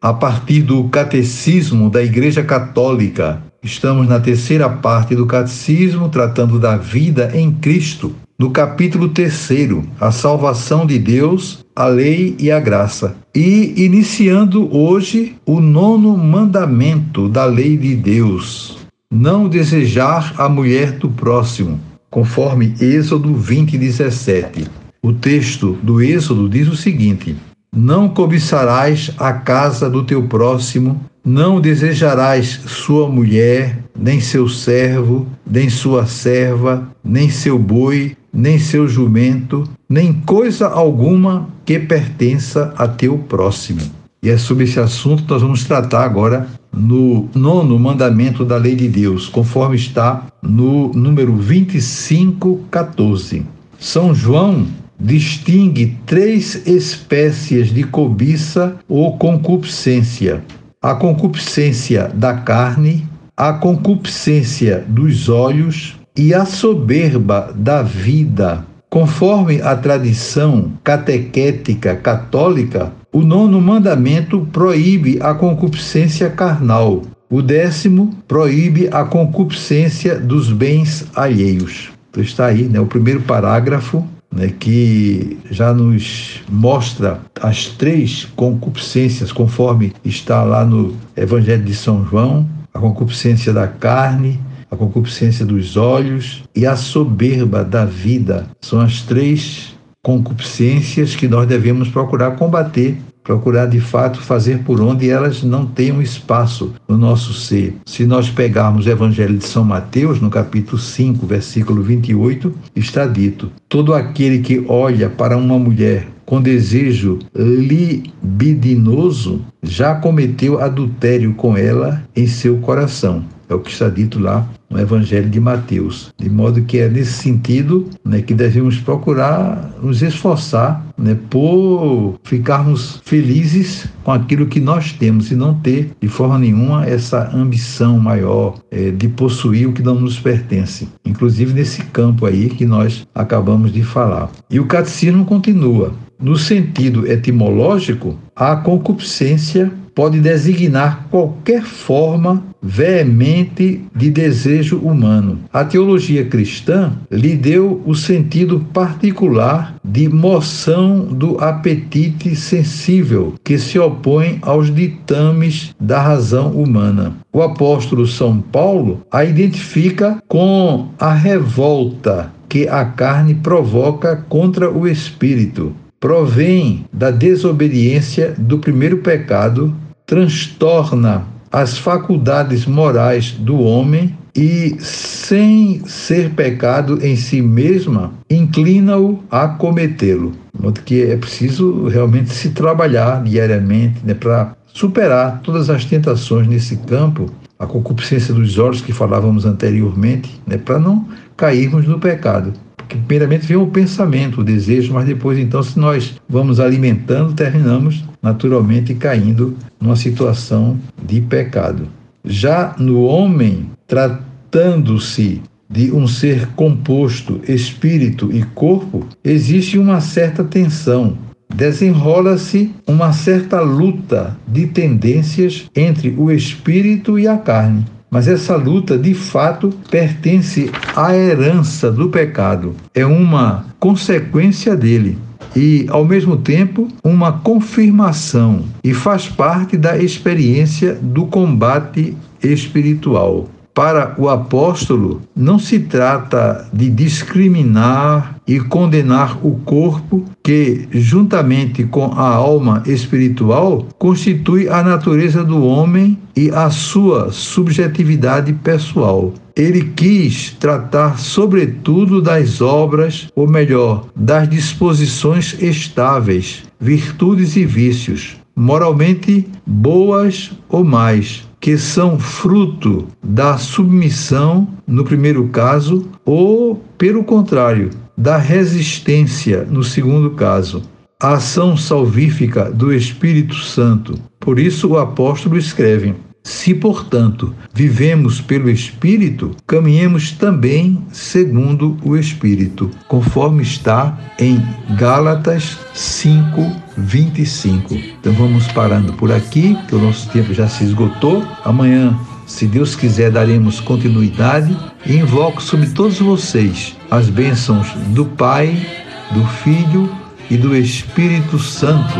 a partir do Catecismo da Igreja Católica. Estamos na terceira parte do Catecismo, tratando da vida em Cristo. No capítulo terceiro, a salvação de Deus, a lei e a graça. E iniciando hoje o nono mandamento da lei de Deus: não desejar a mulher do próximo, conforme Êxodo 20, 17. O texto do Êxodo diz o seguinte: não cobiçarás a casa do teu próximo, não desejarás sua mulher, nem seu servo, nem sua serva, nem seu boi, nem seu jumento, nem coisa alguma que pertença a teu próximo. E é sobre esse assunto que nós vamos tratar agora no nono mandamento da lei de Deus, conforme está no número 25, 14. São João distingue três espécies de cobiça ou concupiscência: a concupiscência da carne, a concupiscência dos olhos e a soberba da vida. Conforme a tradição catequética católica, o nono mandamento proíbe a concupiscência carnal. O décimo proíbe a concupiscência dos bens alheios. Então está aí, né, o primeiro parágrafo né, que já nos mostra as três concupiscências, conforme está lá no Evangelho de São João: a concupiscência da carne, a concupiscência dos olhos e a soberba da vida. São as três concupiscências que nós devemos procurar combater procurar de fato fazer por onde elas não tenham espaço no nosso ser. Se nós pegarmos o Evangelho de São Mateus, no capítulo 5, versículo 28, está dito: Todo aquele que olha para uma mulher com desejo libidinoso já cometeu adultério com ela em seu coração. É o que está dito lá no Evangelho de Mateus. De modo que é nesse sentido né, que devemos procurar nos esforçar né, por ficarmos felizes com aquilo que nós temos e não ter de forma nenhuma essa ambição maior é, de possuir o que não nos pertence. Inclusive nesse campo aí que nós acabamos de falar. E o catecismo continua. No sentido etimológico, a concupiscência pode designar qualquer forma veemente de desejo humano. A teologia cristã lhe deu o sentido particular de moção do apetite sensível que se opõe aos ditames da razão humana. O apóstolo São Paulo a identifica com a revolta que a carne provoca contra o espírito. Provém da desobediência do primeiro pecado transtorna as faculdades morais do homem e, sem ser pecado em si mesma, inclina-o a cometê-lo. De modo que é preciso realmente se trabalhar diariamente né, para superar todas as tentações nesse campo, a concupiscência dos olhos que falávamos anteriormente, né, para não cairmos no pecado. Porque primeiramente vem o pensamento, o desejo, mas depois então se nós vamos alimentando, terminamos naturalmente caindo numa situação de pecado. Já no homem, tratando-se de um ser composto, espírito e corpo, existe uma certa tensão. Desenrola-se uma certa luta de tendências entre o espírito e a carne. Mas essa luta, de fato, pertence à herança do pecado. É uma consequência dele e, ao mesmo tempo, uma confirmação e faz parte da experiência do combate espiritual. Para o apóstolo, não se trata de discriminar e condenar o corpo, que, juntamente com a alma espiritual, constitui a natureza do homem e a sua subjetividade pessoal. Ele quis tratar, sobretudo, das obras, ou melhor, das disposições estáveis, virtudes e vícios, moralmente boas ou mais, que são fruto da submissão, no primeiro caso, ou, pelo contrário, da resistência, no segundo caso. A ação salvífica do Espírito Santo. Por isso o apóstolo escreve: se, portanto, vivemos pelo Espírito, caminhemos também segundo o Espírito, conforme está em Gálatas 5, 25. Então vamos parando por aqui, que o nosso tempo já se esgotou. Amanhã, se Deus quiser, daremos continuidade e invoco sobre todos vocês as bênçãos do Pai, do Filho e do Espírito Santo.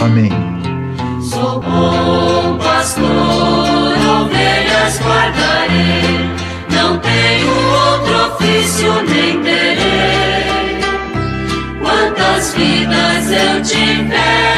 Amém. Sou bom pastor, ovelhas guardarei, não tenho outro ofício nem terei. Vidas eu tiver